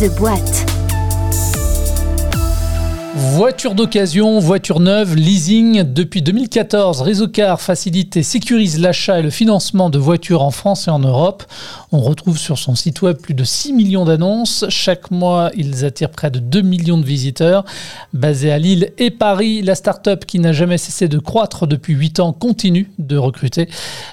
The Boîte. Voiture d'occasion, voiture neuve, leasing. Depuis 2014, Réseau Car facilite et sécurise l'achat et le financement de voitures en France et en Europe. On retrouve sur son site web plus de 6 millions d'annonces. Chaque mois, ils attirent près de 2 millions de visiteurs. Basée à Lille et Paris, la start-up qui n'a jamais cessé de croître depuis 8 ans continue de recruter.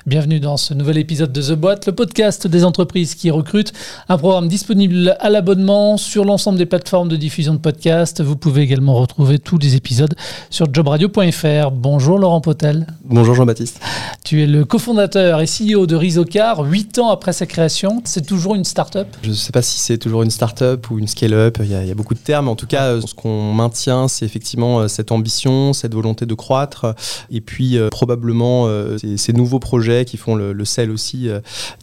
Bienvenue dans ce nouvel épisode de The Boîte, le podcast des entreprises qui recrutent. Un programme disponible à l'abonnement sur l'ensemble des plateformes de diffusion de podcasts. Vous pouvez également retrouver tous les épisodes sur jobradio.fr. Bonjour Laurent Potel. Bonjour Jean-Baptiste. Tu es le cofondateur et CEO de Rizocar. Huit ans après sa création, c'est toujours une start-up? Je ne sais pas si c'est toujours une start-up ou une scale-up, il, y, a beaucoup de termes. En tout cas, ce qu'on maintient, c'est effectivement euh, cette ambition, cette volonté de croître et puis euh, probablement euh, ces, nouveaux projets qui font le, le sel aussi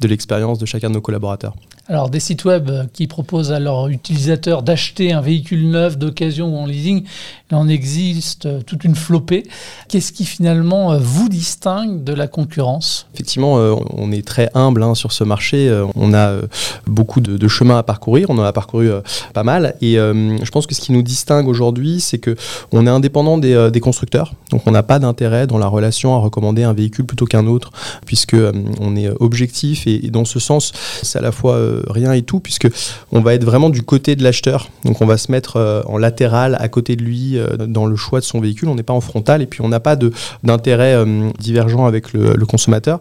de l'expérience de chacun de nos collaborateurs. Alors des sites web qui proposent à leurs utilisateurs d'acheter un véhicule neuf d'occasion ou en leasing, il en existe toute une flopée. Qu'est-ce qui finalement vous distingue de la concurrence? Effectivement, euh, on est très humble hein, sur ce marché. Euh, on a euh, beaucoup de, de, chemin à parcourir. On en a parcouru pas mal. Et je pense que ce qui nous distingue aujourd'hui, c'est que on est indépendant des, constructeurs. Donc on n'a pas d'intérêt dans la relation à recommander un véhicule plutôt qu'un autre, puisque on est objectif. Et dans ce sens, c'est à la fois rien et tout, puisque on va être vraiment du côté de l'acheteur. Donc on va se mettre euh, en latéral à côté de lui euh, dans le choix de son véhicule. On n'est pas en frontal et puis on n'a pas d'intérêt euh, divergent avec le, consommateur.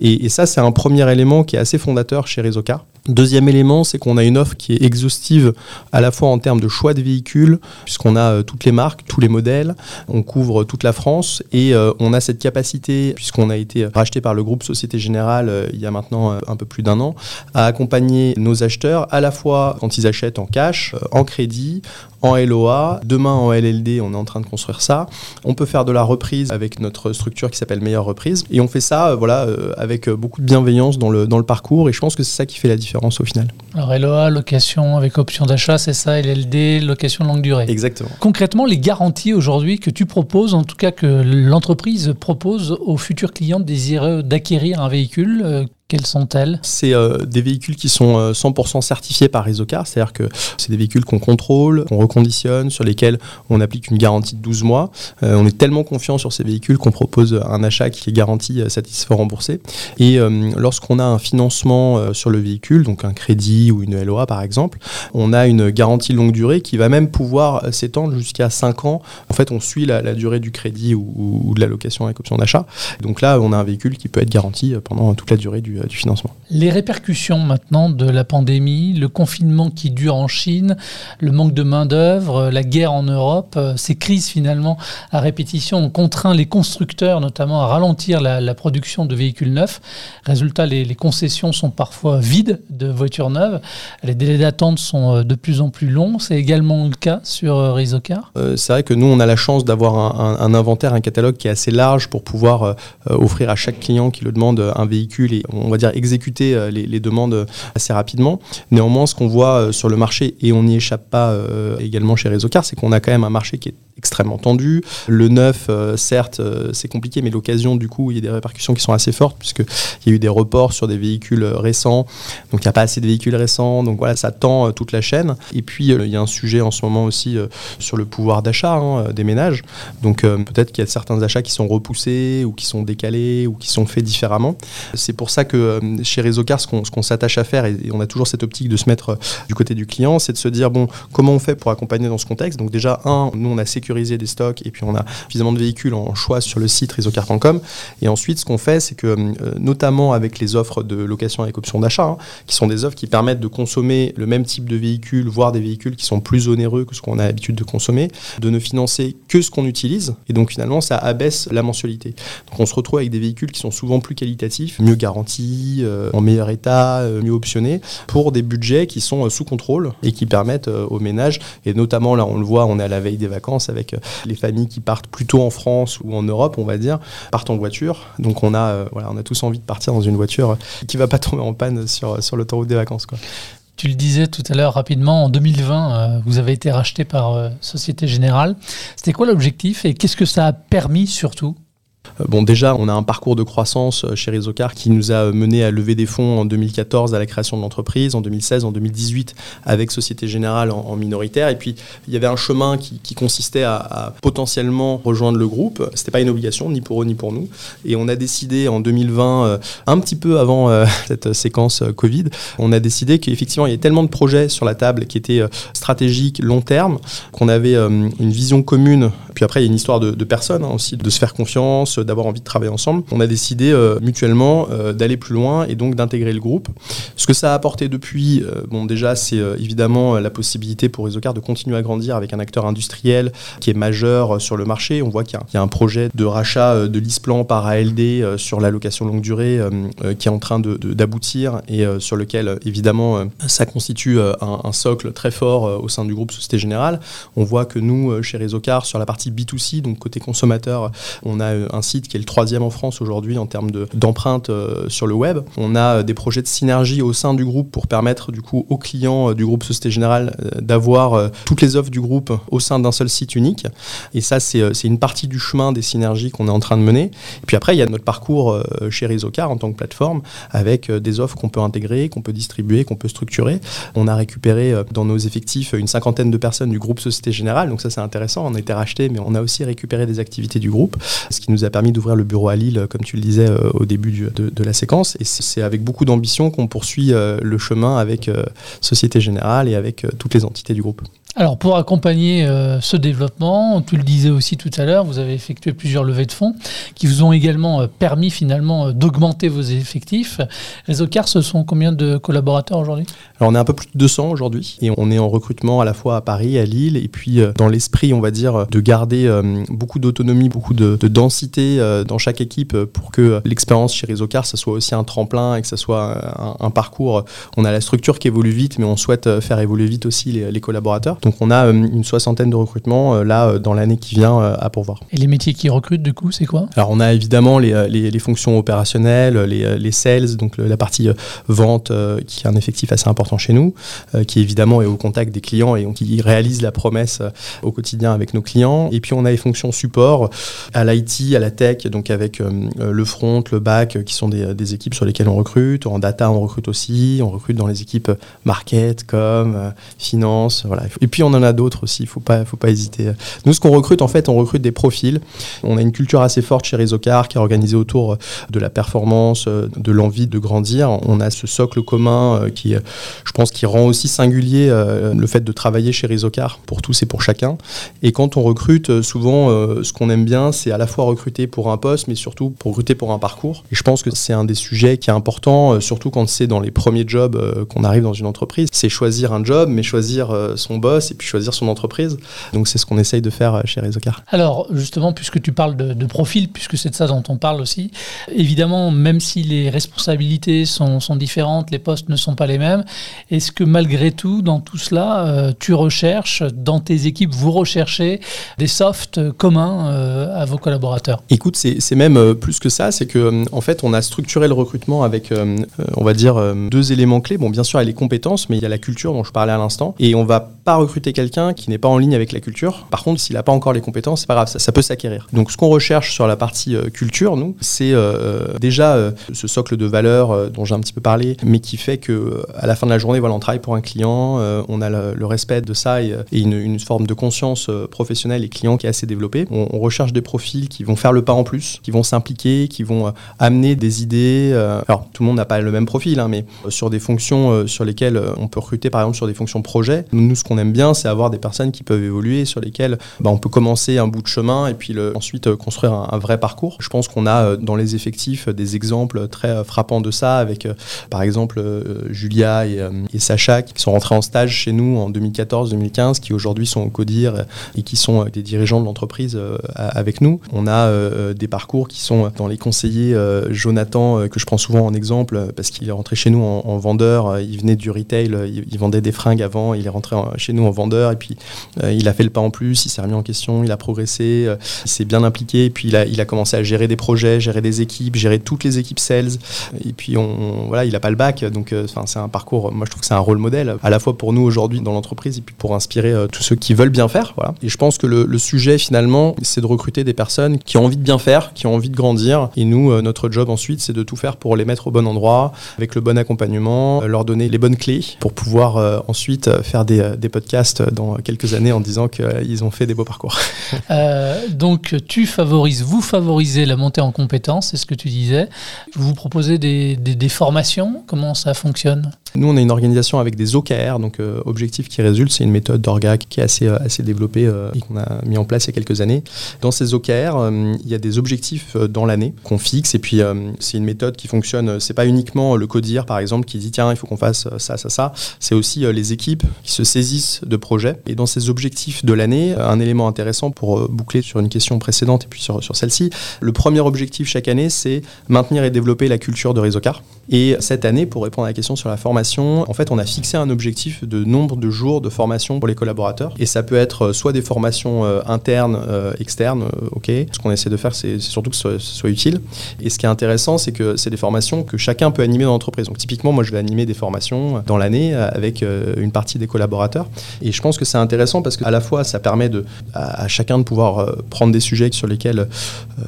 Et, ça, c'est un premier élément qui est assez fondateur chez Resocar. Deuxième élément, c'est qu'on a une offre qui est exhaustive à la fois en termes de choix de véhicules, puisqu'on a euh, toutes les marques, tous les modèles, on couvre toute la France et euh, on a cette capacité, puisqu'on a été racheté par le groupe Société Générale euh, il y a maintenant un peu plus d'un an, à accompagner nos acheteurs à la fois quand ils achètent en cash, en crédit, en LOA, demain en LLD, on est en train de construire ça. On peut faire de la reprise avec notre structure qui s'appelle Meilleure Reprise et on fait ça voilà avec beaucoup de bienveillance dans le dans le parcours et je pense que c'est ça qui fait la différence au final. Alors LOA, location avec option d'achat, c'est ça, LLD, location longue durée. Exactement. Concrètement, les garanties aujourd'hui que tu proposes, en tout cas que l'entreprise propose aux futurs clients désireux d'acquérir un véhicule, euh, quelles sont-elles? C'est euh, des véhicules qui sont 100% euh, certifiés par Resocar, c'est-à-dire que c'est des véhicules qu'on contrôle, qu'on reconditionne, sur lesquels on applique une garantie de 12 mois. Euh, on est tellement confiant sur ces véhicules qu'on propose un achat qui est garanti, satisfait, remboursé. Et lorsqu'on a un financement sur le véhicule, donc un crédit ou une LOA par exemple, on a une garantie longue durée qui va même pouvoir s'étendre jusqu'à 5 ans. En fait, on suit la, durée du crédit ou, ou, de la location avec option d'achat. Donc là, on a un véhicule qui peut être garanti pendant toute la durée du, du, financement. Les répercussions maintenant de la pandémie, le confinement qui dure en Chine, le manque de main-d'œuvre, la guerre en Europe, euh, ces crises finalement à répétition ont contraint les constructeurs notamment à ralentir la, production de véhicules neufs. Résultat, les, concessions sont parfois vides de voitures neuves. Les délais d'attente sont euh, de plus en plus longs. C'est également le cas sur euh, Rizocar C'est vrai que nous, on a la chance d'avoir un, inventaire, un catalogue qui est assez large pour pouvoir offrir à chaque client qui le demande un véhicule et on on va dire, exécuter euh, les, demandes euh, assez rapidement. Néanmoins, ce qu'on voit euh, sur le marché, et on n'y échappe pas également chez Car, c'est qu'on a quand même un marché qui est extrêmement tendu. Le neuf, certes, c'est compliqué, mais l'occasion, du coup, il y a des répercussions qui sont assez fortes, puisqu'il y a eu des reports sur des véhicules récents. Donc, il n'y a pas assez de véhicules récents. Donc, voilà, ça tend toute la chaîne. Et puis, il y a un sujet en ce moment aussi sur le pouvoir d'achat hein, des ménages. Donc, peut-être qu'il y a certains achats qui sont repoussés ou qui sont décalés ou qui sont faits différemment. C'est pour ça que chez Réseaucar, ce qu'on s'attache à faire, et, on a toujours cette optique de se mettre du côté du client, c'est de se dire, bon, comment on fait pour accompagner dans ce contexte? Donc, déjà, un, nous, on a sécurisé des stocks et puis on a suffisamment de véhicules en choix sur le site risocar.com. Et ensuite, ce qu'on fait, c'est que euh, notamment avec les offres de location avec option d'achat, hein, qui sont des offres qui permettent de consommer le même type de véhicule, voire des véhicules qui sont plus onéreux que ce qu'on a l'habitude de consommer, de ne financer que ce qu'on utilise. Et donc finalement, ça abaisse la mensualité. Donc on se retrouve avec des véhicules qui sont souvent plus qualitatifs, mieux garantis, euh, en meilleur état, euh, mieux optionnés, pour des budgets qui sont sous contrôle et qui permettent aux ménages, et notamment là on le voit, on est à la veille des vacances avec les familles qui partent plutôt en France ou en Europe, on va dire, partent en voiture. Donc on a, euh, voilà, on a tous envie de partir dans une voiture qui va pas tomber en panne sur, sur l'autoroute des vacances. Tu le disais tout à l'heure rapidement, en 2020, euh, vous avez été racheté par euh, Société Générale. C'était quoi l'objectif et qu'est-ce que ça a permis surtout? Bon, déjà, on a un parcours de croissance chez Rizocar qui nous a mené à lever des fonds en 2014 à la création de l'entreprise, en 2016, en 2018 avec Société Générale en, minoritaire. Et puis, il y avait un chemin qui, consistait à, potentiellement rejoindre le groupe. C'était pas une obligation, ni pour eux, ni pour nous. Et on a décidé en 2020, un petit peu avant cette séquence Covid, on a décidé qu'effectivement, il y avait tellement de projets sur la table qui étaient stratégiques, long terme, qu'on avait une vision commune. Puis après, il y a une histoire de, personnes hein, aussi, de se faire confiance, d'avoir envie de travailler ensemble. On a décidé euh, mutuellement euh, d'aller plus loin et donc d'intégrer le groupe. Ce que ça a apporté depuis, euh, bon déjà, c'est évidemment la possibilité pour Isocar de continuer à grandir avec un acteur industriel qui est majeur sur le marché. On voit qu'il y, a un projet de rachat de l'ISPLAN par ALD sur la location longue durée qui est en train d'aboutir et sur lequel, évidemment, ça constitue un, un, socle très fort au sein du groupe Société Générale. On voit que nous, chez Réseaucar, sur la partie B2C, donc côté consommateur, on a euh, un site qui est le troisième en France aujourd'hui en termes d'empreintes euh, sur le web. On a euh, des projets de synergie au sein du groupe pour permettre du coup aux clients du groupe Société Générale d'avoir toutes les offres du groupe au sein d'un seul site unique. Et ça, c'est une partie du chemin des synergies qu'on est en train de mener. Et puis après, il y a notre parcours chez Rizocar en tant que plateforme avec des offres qu'on peut intégrer, qu'on peut distribuer, qu'on peut structurer. On a récupéré dans nos effectifs une cinquantaine de personnes du groupe Société Générale. Donc ça, c'est intéressant. On a été racheté, mais on a aussi récupéré des activités du groupe, ce qui nous a permis d'ouvrir le bureau à Lille, comme tu le disais euh, au début de, la séquence. Et c'est avec beaucoup d'ambition qu'on poursuit euh, le chemin avec euh, Société Générale et avec toutes les entités du groupe. Alors pour accompagner euh, ce développement, tu le disais aussi tout à l'heure, vous avez effectué plusieurs levées de fonds qui vous ont également euh, permis finalement euh, d'augmenter vos effectifs. Réseau Car, ce sont combien de collaborateurs aujourd'hui? Alors on est un peu plus de 200 aujourd'hui et on est en recrutement à la fois à Paris, à Lille et puis dans l'esprit, on va dire, de garder beaucoup d'autonomie, beaucoup de, densité dans chaque équipe pour que l'expérience chez Réseau Car, ça soit aussi un tremplin et que ça soit un, parcours. On a la structure qui évolue vite, mais on souhaite faire évoluer vite aussi les, collaborateurs. On a euh, une soixantaine de recrutements euh, là euh, dans l'année qui vient à pourvoir. Et les métiers qui recrutent du coup, c'est quoi? Alors on a évidemment les, les, fonctions opérationnelles, les, les, sales, donc la partie vente qui est un effectif assez important chez nous, qui évidemment est au contact des clients et qui réalise la promesse au quotidien avec nos clients. Et puis on a les fonctions support à l'IT, à la tech, donc avec le front, le back, qui sont des, des, équipes sur lesquelles on recrute. En data, on recrute aussi. On recrute dans les équipes market, com, finance, voilà. Et puis on en a d'autres aussi, il faut pas, faut pas hésiter. Nous, ce qu'on recrute, en fait, on recrute des profils. On a une culture assez forte chez Rizocar qui est organisée autour euh, de la performance, euh, de l'envie de grandir. On a ce socle commun euh, qui, je pense, qui rend aussi singulier le fait de travailler chez Rizocar pour tous et pour chacun. Et quand on recrute, souvent, ce qu'on aime bien, c'est à la fois recruter pour un poste, mais surtout pour recruter pour un parcours. Et je pense que c'est un des sujets qui est important, surtout quand c'est dans les premiers jobs qu'on arrive dans une entreprise. C'est choisir un job, mais choisir son boss et puis choisir son entreprise. Donc c'est ce qu'on essaye de faire euh, chez Rizocar. Alors justement, puisque tu parles de, profil, puisque c'est de ça dont on parle aussi, évidemment, même si les responsabilités sont, sont différentes, les postes ne sont pas les mêmes, est-ce que malgré tout, dans tout cela, euh, tu recherches, dans tes équipes, vous recherchez des softs communs euh, à vos collaborateurs? Écoute, c'est même plus que ça, c'est que en fait, on a structuré le recrutement avec, on va dire, deux éléments clés. Bon, bien sûr, il y a les compétences, mais il y a la culture dont je parlais à l'instant, et on va pas recruter quelqu'un qui n'est pas en ligne avec la culture. Par contre, s'il n'a pas encore les compétences, c'est pas grave, ça, peut s'acquérir. Donc, ce qu'on recherche sur la partie euh, culture, nous, c'est euh, déjà euh, ce socle de valeurs dont j'ai un petit peu parlé, mais qui fait que à la fin de la journée, voilà, on travaille pour un client, on a le, respect de ça et, une, forme de conscience professionnelle et client qui est assez développée. On, recherche des profils qui vont faire le pas en plus, qui vont s'impliquer, qui vont amener des idées. alors, tout le monde n'a pas le même profil, hein, mais sur des fonctions sur lesquelles on peut recruter, par exemple, sur des fonctions projet. Nous, ce qu'on aime c'est avoir des personnes qui peuvent évoluer, sur lesquelles bah, on peut commencer un bout de chemin et puis le, ensuite euh, construire un, vrai parcours. Je pense qu'on a euh, dans les effectifs des exemples très euh, frappants de ça, avec par exemple Julia et, Sacha qui sont rentrés en stage chez nous en 2014-2015, qui aujourd'hui sont au CODIR et qui sont des dirigeants de l'entreprise avec nous. On a des parcours qui sont dans les conseillers. Jonathan, que je prends souvent en exemple, parce qu'il est rentré chez nous en, vendeur, il venait du retail, il, vendait des fringues avant, il est rentré chez nous vendeur et puis il a fait le pas en plus, il s'est remis en question, il a progressé, il s'est bien impliqué et puis il a, il a commencé à gérer des projets, gérer des équipes, gérer toutes les équipes sales et puis on, voilà, il a pas le bac donc enfin c'est un parcours, moi je trouve que c'est un rôle modèle à la fois pour nous aujourd'hui dans l'entreprise et puis pour inspirer tous ceux qui veulent bien faire. Voilà. Et je pense que le, le sujet finalement, c'est de recruter des personnes qui ont envie de bien faire, qui ont envie de grandir. Et nous, euh, notre job ensuite, c'est de tout faire pour les mettre au bon endroit, avec le bon accompagnement, euh, leur donner les bonnes clés pour pouvoir euh, ensuite faire des, des, podcasts dans quelques années en disant qu'ils ont fait des beaux parcours. donc tu favorises, vous favorisez la montée en compétences, c'est ce que tu disais. Vous proposez des, des, des formations, comment ça fonctionne? Nous, on a une organisation avec des OKR, donc objectifs qui résultent. C'est une méthode d'orga qui est assez, assez développée et qu'on a mis en place il y a quelques années. Dans ces OKR, il y a des objectifs euh, dans l'année qu'on fixe et puis euh, c'est une méthode qui fonctionne. C'est pas uniquement le codir par exemple qui dit tiens il faut qu'on fasse euh, ça ça ça. C'est aussi les équipes qui se saisissent de projets et dans ces objectifs de l'année, un élément intéressant pour boucler sur une question précédente et puis sur, sur celle-ci, le premier objectif chaque année c'est maintenir et développer la culture de Réseau-Car. Et cette année, pour répondre à la question sur la formation, en fait, on a fixé un objectif de nombre de jours de formation pour les collaborateurs. Et ça peut être soit des formations internes, externes, ok. Ce qu'on essaie de faire, c'est surtout que ce soit, utile. Et ce qui est intéressant, c'est que c'est des formations que chacun peut animer dans l'entreprise. Donc typiquement, moi, je vais animer des formations dans l'année avec euh, une partie des collaborateurs. Et je pense que c'est intéressant parce qu'à la fois, ça permet à, chacun de pouvoir euh, prendre des sujets sur lesquels euh,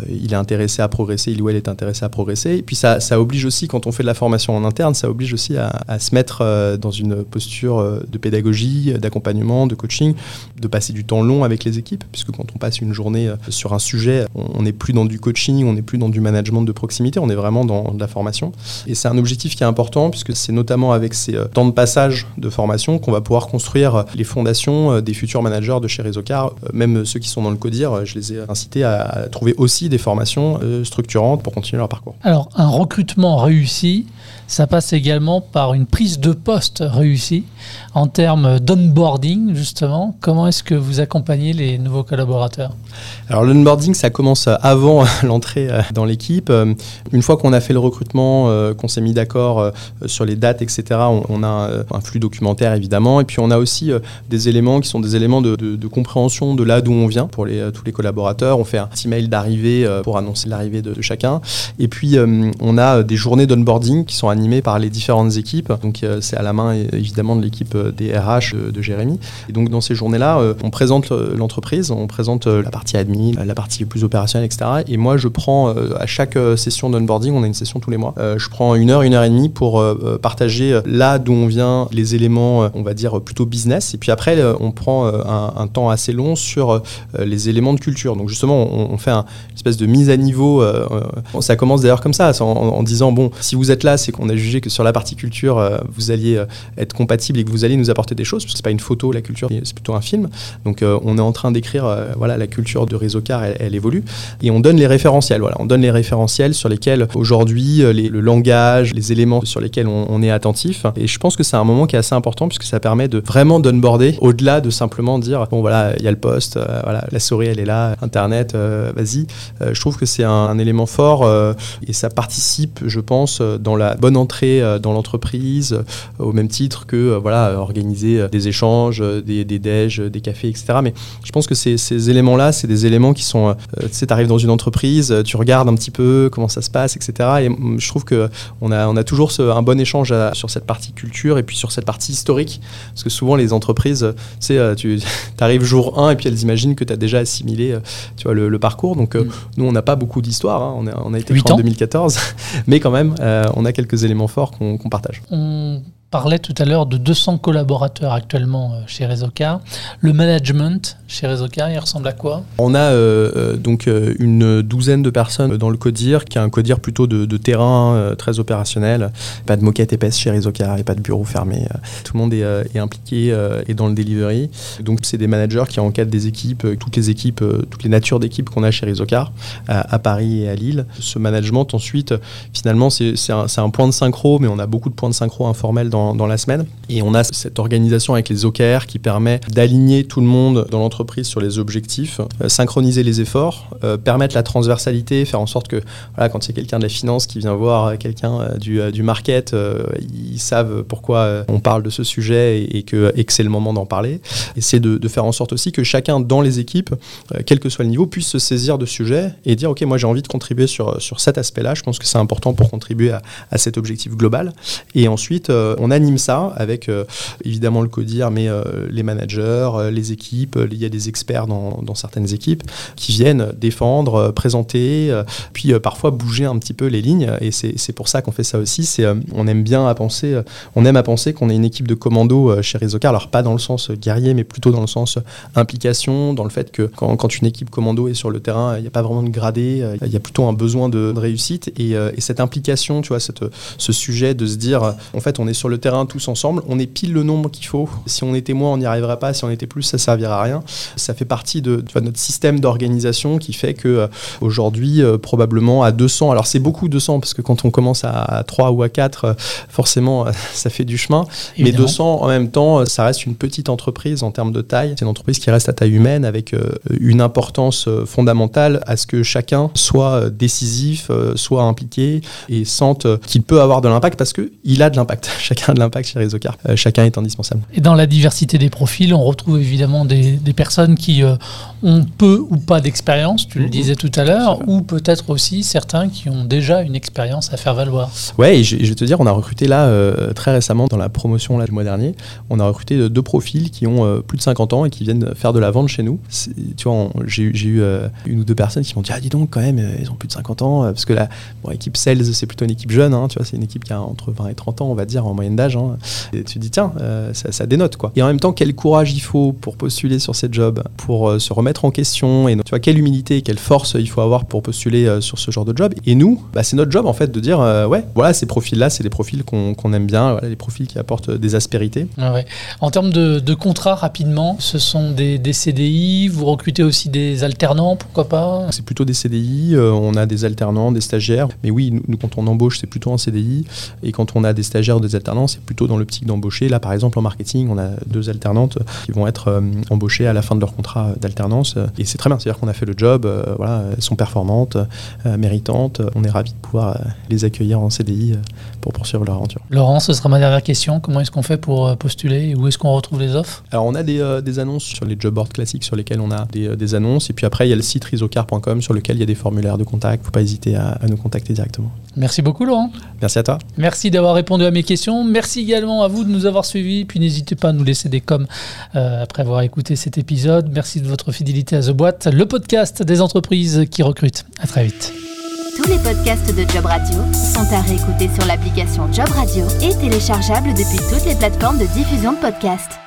il est intéressé à progresser, il ou elle est intéressé à progresser. Et puis ça, oblige aussi, quand on fait de la formation en interne, ça oblige aussi à, se mettre dans une posture de pédagogie, d'accompagnement, de coaching, de passer du temps long avec les équipes, puisque quand on passe une journée sur un sujet, on n'est plus dans du coaching, on n'est plus dans du management de proximité, on est vraiment dans de la formation. Et c'est un objectif qui est important puisque c'est notamment avec ces euh, temps de passage de formation qu'on va pouvoir construire euh, les fondations euh, des futurs managers de chez Réseaucar. Même ceux qui sont dans le CODIR, je les ai incités à trouver aussi des formations structurantes pour continuer leur parcours. Alors, un recrutement réussi, ça passe également par une prise de poste réussie en termes d'onboarding, justement. Comment est-ce que vous accompagnez les nouveaux collaborateurs? Alors, l'onboarding, ça commence avant l'entrée euh, dans l'équipe. Euh, une fois qu'on a fait le recrutement, euh, qu'on s'est mis d'accord sur les dates, etc., on, a un flux documentaire, évidemment. Et puis, on a aussi des éléments qui sont des éléments de, compréhension de là d'où on vient pour les, tous les collaborateurs. On fait un petit mail d'arrivée pour annoncer l'arrivée de, chacun. Et puis, on a des journées d'onboarding qui sont animées animé par les différentes équipes. Donc euh, c'est à la main évidemment de l'équipe euh, des RH de, Jérémy. Et donc dans ces journées-là, euh, on présente l'entreprise, on présente la partie admin, la partie plus opérationnelle, etc. Et moi je prends à chaque session d'onboarding, on a une session tous les mois, je prends une heure, une heure et demie pour partager là d'où on vient, les éléments, on va dire plutôt business. Et puis après, on prend un, temps assez long sur les éléments de culture. Donc justement, on, fait un, une espèce de mise à niveau. ça commence d'ailleurs comme ça, en, disant bon, si vous êtes là, c'est qu'on a jugé que sur la partie culture, euh, vous alliez euh, être compatible et que vous alliez nous apporter des choses, parce que c'est pas une photo, la culture, c'est plutôt un film. Donc euh, on est en train d'écrire, voilà, la culture de Réseau Car, elle, évolue, et on donne les référentiels. Voilà, on donne les référentiels sur lesquels aujourd'hui le langage, les éléments sur lesquels on, est attentif. Et je pense que c'est un moment qui est assez important puisque ça permet de vraiment d'onboarder au-delà de simplement dire bon voilà, il y a le poste, voilà, la souris elle est là, Internet, vas-y. je trouve que c'est un, élément fort et ça participe, je pense, dans la bonne entrer euh, dans l'entreprise euh, au même titre que euh, voilà, organiser des échanges, des, des déj, des cafés, etc. Mais je pense que ces, ces éléments-là, c'est des éléments qui sont, tu sais, tu arrives dans une entreprise, tu regardes un petit peu comment ça se passe, etc. Et je trouve qu'on a, on a toujours un bon échange sur cette partie culture et puis sur cette partie historique. Parce que souvent, les entreprises, tu sais, tu arrives jour 1 et puis elles imaginent que tu as déjà assimilé tu vois, le, parcours. Donc, mm. nous, on n'a pas beaucoup d'histoire. Hein. On, a, on a été créé en 2014. Mais quand même, on a quelques éléments forts qu'on partage parlait tout à l'heure de 200 collaborateurs actuellement euh, chez Réseaucar. Le management chez Réseaucar, il ressemble à quoi? On a euh, euh, donc une douzaine de personnes dans le CODIR, qui est un CODIR plutôt de, terrain très opérationnel. Pas de moquette épaisse chez Réseaucar et pas de bureau fermé. Tout le monde est, impliqué et dans le delivery. Donc c'est des managers qui encadrent des équipes, toutes les équipes, toutes les natures d'équipes qu'on a chez Réseaucar, à, Paris et à Lille. Ce management ensuite, finalement, c'est un, un, point de synchro, mais on a beaucoup de points de synchro informels dans dans, la semaine. Et on a cette organisation avec les OKR qui permet d'aligner tout le monde dans l'entreprise sur les objectifs, euh, synchroniser les efforts, euh, permettre la transversalité, faire en sorte que voilà, quand il y a quelqu'un de la finance qui vient voir quelqu'un euh, du, du, market, ils savent pourquoi on parle de ce sujet et, que, et que c'est le moment d'en parler. C'est de, de, faire en sorte aussi que chacun dans les équipes, quel que soit le niveau, puisse se saisir de sujet et dire ok moi j'ai envie de contribuer sur, sur cet aspect-là. Je pense que c'est important pour contribuer à, à, cet objectif global. Et ensuite on anime ça avec évidemment le codir, mais les managers, les équipes, il y a des experts dans, certaines équipes qui viennent défendre, euh, présenter, euh, puis euh, parfois bouger un petit peu les lignes. Et c'est pour ça qu'on fait ça aussi. On aime bien à penser, on aime à penser qu'on est une équipe de commando chez Rizocar. Alors pas dans le sens guerrier, mais plutôt dans le sens implication, dans le fait que quand, une équipe commando est sur le terrain, il n'y a pas vraiment de gradé, il y a plutôt un besoin de, réussite. Et, et, cette implication, tu vois, ce sujet de se dire, en fait, on est sur le terrain tous ensemble, on est pile le nombre qu'il faut. Si on était moins, on n'y arriverait pas. Si on était plus, ça servira à rien. Ça fait partie de, notre système d'organisation qui fait que euh, aujourd'hui, euh, probablement à 200, alors c'est beaucoup 200 parce que quand on commence à, 3 ou à 4, euh, forcément, ça fait du chemin. Mais 200 en même temps, ça reste une petite entreprise en termes de taille. C'est une entreprise qui reste à taille humaine avec une importance fondamentale à ce que chacun soit décisif, soit impliqué et sente qu'il peut avoir de l'impact parce qu'il a de l'impact. Chacun de l'impact chez Resocar. chacun est indispensable. Et dans la diversité des profils, on retrouve évidemment des, des personnes qui euh, ont peu ou pas d'expérience, tu le mhm. disais tout à l'heure, ou peut-être aussi certains qui ont déjà une expérience à faire valoir. Ouais, et je, vais te dire, on a recruté là euh, très récemment dans la promotion là, du mois dernier, on a recruté deux profils qui ont euh, plus de 50 ans et qui viennent faire de la vente chez nous. Tu vois, j'ai eu une ou deux personnes qui m'ont dit, ah dis donc quand même, ils ont plus de 50 ans, parce que la bon, équipe sales, c'est plutôt une équipe jeune, hein, tu vois, c'est une équipe qui a entre 20 et 30 ans, on va dire, en moyenne d'âge. Hein. Et tu te dis, tiens, ça, ça dénote quoi. Et en même temps, quel courage il faut pour postuler sur ces jobs, pour se remettre en question et tu vois quelle humilité et quelle force il faut avoir pour postuler euh, sur ce genre de job. Et nous, bah, c'est notre job en fait de dire euh, ouais, voilà ces profils-là, c'est des profils qu'on aime bien, voilà, les profils qui apportent des aspérités. Ah ouais. En termes de, de, contrats rapidement, ce sont des, des, CDI. Vous recrutez aussi des alternants, pourquoi pas? C'est plutôt des CDI. Euh, on a des alternants, des stagiaires. Mais oui, nous, quand on embauche, c'est plutôt un CDI. Et quand on a des stagiaires ou des alternants, c'est plutôt dans l'optique d'embaucher. Là, par exemple, en marketing, on a deux alternantes qui vont être embauchées à la fin de leur contrat d'alternance euh, et c'est très bien, c'est-à-dire qu'on a fait le job, euh, voilà, elles sont performantes, euh, méritantes, on est ravis de pouvoir les accueillir en CDI pour poursuivre leur aventure. Laurent, ce sera ma dernière question, comment est-ce qu'on fait pour postuler Où est-ce qu'on retrouve les offres? Alors on a des, des, annonces sur les job boards classiques sur lesquels on a des, des, annonces, et puis après il y a le site risocar.com sur lequel il y a des formulaires de contact, il ne faut pas hésiter à, à nous contacter directement. Merci beaucoup Laurent. Merci à toi. Merci d'avoir répondu à mes questions, merci également à vous de nous avoir suivis, puis n'hésitez pas à nous laisser des coms après avoir écouté cet épisode. Merci de votre fidélité à The Boîte, le podcast des entreprises qui recrutent. À très vite. Tous les podcasts de Job Radio sont à réécouter sur l'application Job Radio et téléchargeables depuis toutes les plateformes de diffusion de podcasts.